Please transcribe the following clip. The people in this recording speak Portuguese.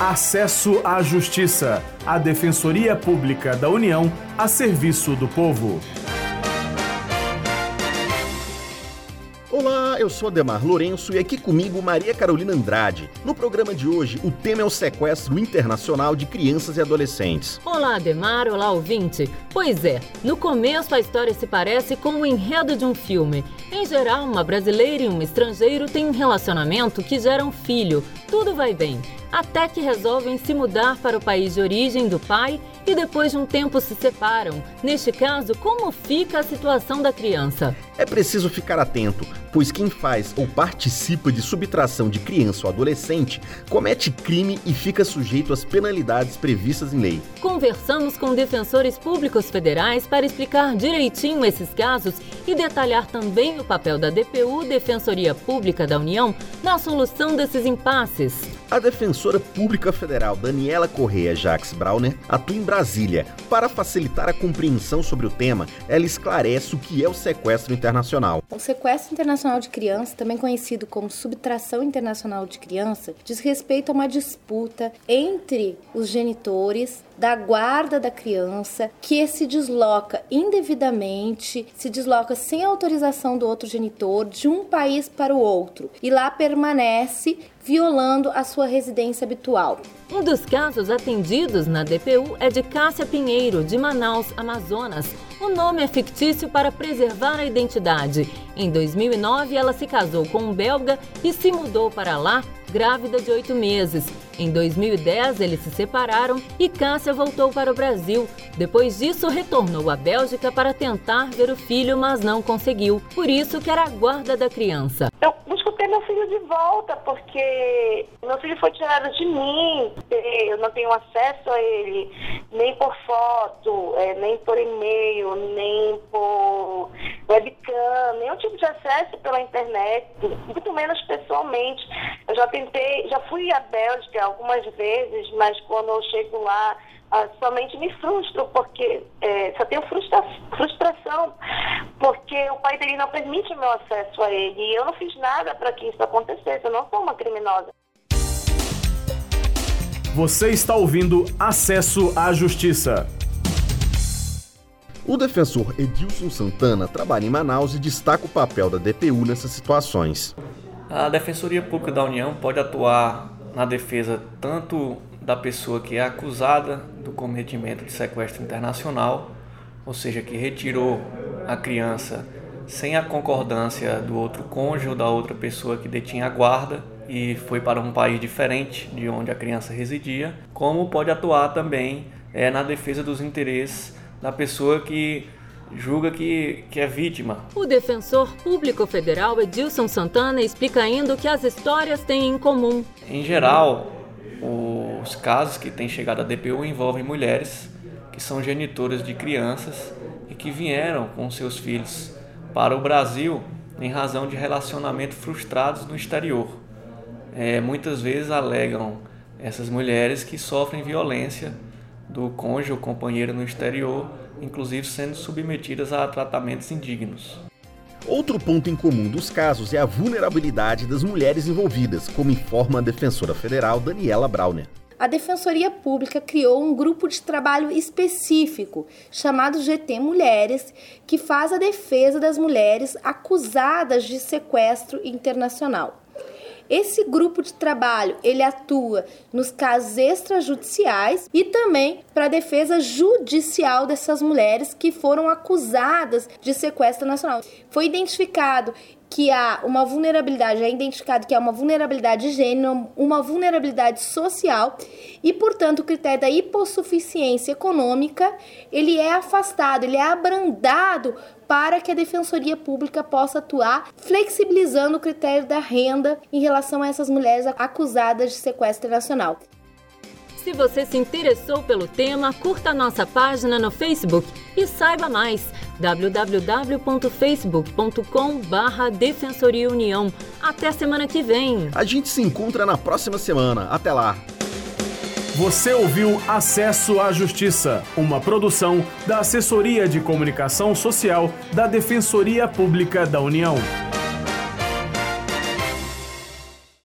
Acesso à Justiça, a Defensoria Pública da União a serviço do povo. Olá, eu sou Ademar Lourenço e aqui comigo Maria Carolina Andrade. No programa de hoje, o tema é o sequestro internacional de crianças e adolescentes. Olá, Ademar, olá, ouvinte. Pois é, no começo a história se parece com o enredo de um filme. Em geral, uma brasileira e um estrangeiro têm um relacionamento que gera um filho. Tudo vai bem até que resolvem se mudar para o país de origem do pai e depois de um tempo se separam. Neste caso, como fica a situação da criança? É preciso ficar atento, pois quem faz ou participa de subtração de criança ou adolescente comete crime e fica sujeito às penalidades previstas em lei. Conversamos com defensores públicos federais para explicar direitinho esses casos e detalhar também o papel da DPU, Defensoria Pública da União, na solução desses impasses. A defensora pública federal Daniela Correia Jacques Brauner atua em Brasília. Para facilitar a compreensão sobre o tema, ela esclarece o que é o sequestro internacional. O sequestro internacional de criança, também conhecido como subtração internacional de criança, diz respeito a uma disputa entre os genitores da guarda da criança que se desloca indevidamente, se desloca sem autorização do outro genitor de um país para o outro e lá permanece violando a sua residência habitual. Um dos casos atendidos na DPU é de Cássia Pinheiro, de Manaus, Amazonas. O nome é fictício para preservar a identidade. Em 2009, ela se casou com um belga e se mudou para lá grávida de oito meses. Em 2010, eles se separaram e Cássia voltou para o Brasil. Depois disso, retornou à Bélgica para tentar ver o filho, mas não conseguiu. Por isso, quer a guarda da criança. Eu ter meu filho de volta, porque meu filho foi tirado de mim. Eu não tenho acesso a ele, nem por foto, é, nem por e-mail, nem por webcam, nenhum tipo de acesso pela internet, muito menos pessoalmente. Eu já tentei, já fui à Bélgica algumas vezes, mas quando eu chego lá, ah, somente me frustro, porque é, só tenho frustra frustração, porque o pai dele não permite o meu acesso a ele. E eu não fiz nada para que isso acontecesse, eu não sou uma criminosa. Você está ouvindo Acesso à Justiça. O defensor Edilson Santana trabalha em Manaus e destaca o papel da DPU nessas situações. A Defensoria Pública da União pode atuar na defesa tanto da pessoa que é acusada do cometimento de sequestro internacional, ou seja, que retirou a criança sem a concordância do outro cônjuge ou da outra pessoa que detinha a guarda e foi para um país diferente de onde a criança residia, como pode atuar também é, na defesa dos interesses da pessoa que julga que, que é vítima. O defensor público federal Edilson Santana explica ainda o que as histórias têm em comum. Em geral, os casos que têm chegado à DPU envolvem mulheres que são genitoras de crianças e que vieram com seus filhos para o Brasil em razão de relacionamentos frustrados no exterior. É, muitas vezes alegam essas mulheres que sofrem violência do cônjuge ou companheiro no exterior, inclusive sendo submetidas a tratamentos indignos. Outro ponto em comum dos casos é a vulnerabilidade das mulheres envolvidas, como informa a defensora federal Daniela Brauner. A Defensoria Pública criou um grupo de trabalho específico chamado GT Mulheres, que faz a defesa das mulheres acusadas de sequestro internacional. Esse grupo de trabalho, ele atua nos casos extrajudiciais e também para a defesa judicial dessas mulheres que foram acusadas de sequestro nacional. Foi identificado que há uma vulnerabilidade, é identificado que há uma vulnerabilidade de gênero, uma vulnerabilidade social e, portanto, o critério da hipossuficiência econômica, ele é afastado, ele é abrandado para que a Defensoria Pública possa atuar flexibilizando o critério da renda em relação a essas mulheres acusadas de sequestro nacional. Se você se interessou pelo tema, curta a nossa página no Facebook e saiba mais www.facebook.com Defensoria União. Até semana que vem. A gente se encontra na próxima semana. Até lá. Você ouviu Acesso à Justiça, uma produção da Assessoria de Comunicação Social da Defensoria Pública da União.